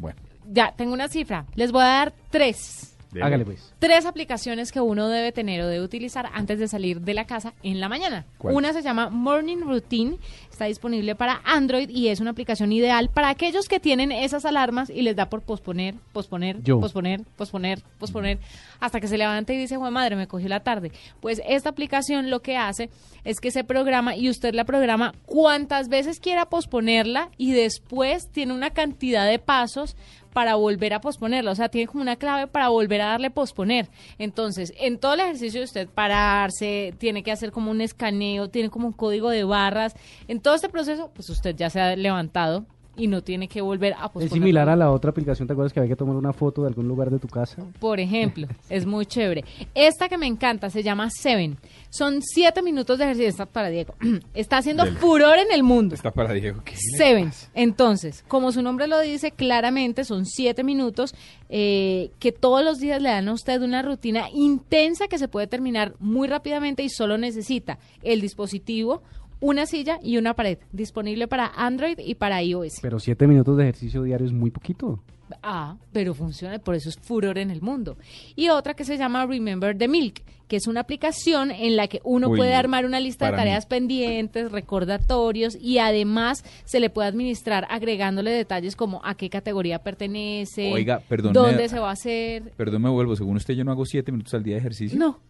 Bueno, Ya, tengo una cifra. Les voy a dar tres. Dele. Hágale pues. Tres aplicaciones que uno debe tener o debe utilizar antes de salir de la casa en la mañana. ¿Cuál? Una se llama Morning Routine, está disponible para Android y es una aplicación ideal para aquellos que tienen esas alarmas y les da por posponer, posponer, Yo. posponer, posponer, posponer, hasta que se levanta y dice, "Jue madre, me cogió la tarde. Pues esta aplicación lo que hace es que se programa y usted la programa cuantas veces quiera posponerla y después tiene una cantidad de pasos para volver a posponerla. O sea, tiene como una clave para volver a darle posponer. Entonces, en todo el ejercicio de usted pararse, tiene que hacer como un escaneo, tiene como un código de barras. En todo este proceso, pues usted ya se ha levantado y no tiene que volver a posponer. Es similar a la otra aplicación, ¿te acuerdas que había que tomar una foto de algún lugar de tu casa? Por ejemplo, es muy chévere. Esta que me encanta se llama Seven. Son siete minutos de ejercicio. Está para Diego. Está haciendo Dele. furor en el mundo. Está para Diego. ¿qué le Seven. Entonces, como su nombre lo dice claramente, son siete minutos eh, que todos los días le dan a usted una rutina intensa que se puede terminar muy rápidamente y solo necesita el dispositivo, una silla y una pared. Disponible para Android y para iOS. Pero siete minutos de ejercicio diario es muy poquito. Ah, pero funciona, por eso es furor en el mundo. Y otra que se llama Remember the Milk, que es una aplicación en la que uno Uy, puede armar una lista de tareas mí. pendientes, recordatorios y además se le puede administrar agregándole detalles como a qué categoría pertenece, Oiga, perdón, dónde me- se va a hacer. Perdón, me vuelvo. Según usted, yo no hago siete minutos al día de ejercicio. No,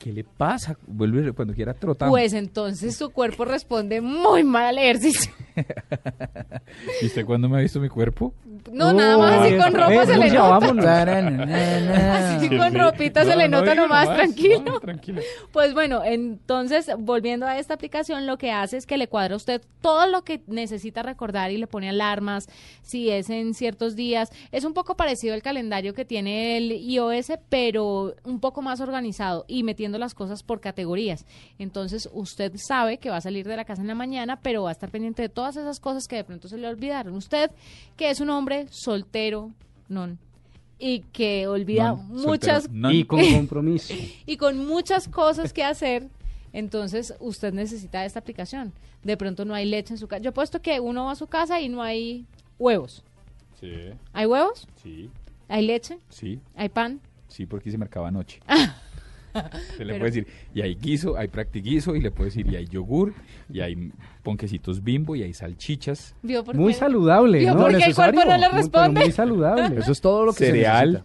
¿Qué le pasa? Vuelve cuando quiera trotar. pues entonces su cuerpo responde muy mal al ejercicio. ¿Y usted cuándo me ha visto mi cuerpo? No, nada más así con ropa eh, se le nota. vámonos. Así con ropita se le No, no nota nomás, más, tranquilo. no, tranquilo. Pues bueno, entonces, volviendo a esta aplicación, lo que hace es que le cuadra a usted todo lo que necesita recordar y le pone alarmas, si es en ciertos días. Es un poco parecido al calendario que tiene el iOS, pero un poco más organizado y metiendo las cosas por categorías. Entonces, usted sabe que va a salir de la casa en la mañana, pero va a estar pendiente de todas esas cosas que de pronto se le olvidaron. Usted, que es un hombre soltero, non, y que olvida Non, muchas soltero, non. Y con compromiso. y con muchas cosas que hacer, entonces usted necesita esta aplicación. De pronto no hay leche en su casa. Yo he puesto que uno va a su casa y no hay huevos. Sí, ¿Hay huevos? sí, ¿Hay leche? sí, ¿Hay pan? sí, porque hice mercado anoche. Se le Pero- puede decir, y hay guiso, hay practiguiso, y le puede decir, y hay yogur, y hay ponquecitos bimbo, y hay salchichas, ¿Vio por Muy qué? saludable, ¿Vio ¿no? por qué el cuerpo no le Muy- responde? Muy saludable. Eso es todo lo que se cereal.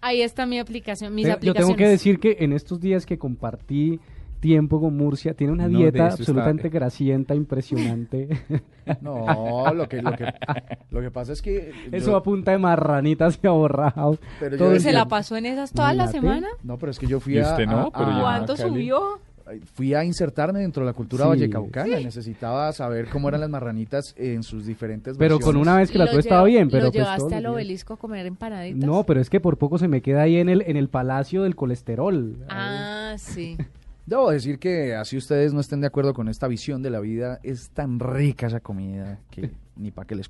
Ahí está mi aplicación, mis Pero yo tengo que decir que en estos días que compartí tiempo con Murcia, tiene una No, dieta eso está- absolutamente grasienta, impresionante. No, lo que, lo que, lo que pasa es que... Eso yo- a punta de marranitas y aborrajados. Pero todo ¿Se la pasó en esas toda la Imagínate. semana? No, pero es que yo fui a... no, a- pero a- ya- ¿Cuánto subió? Fui a insertarme dentro de la cultura Sí. vallecaucana. Necesitaba saber cómo eran las marranitas en sus diferentes Pero con una vez que la tuve estaba bien, pero ¿Lo pues llevaste al obelisco a comer empanaditas? No, pero es que por poco se me queda ahí en el, en el palacio del colesterol. Ah, sí. Debo decir que así ustedes no estén de acuerdo con esta visión de la vida, es tan rica esa comida que ni para qué les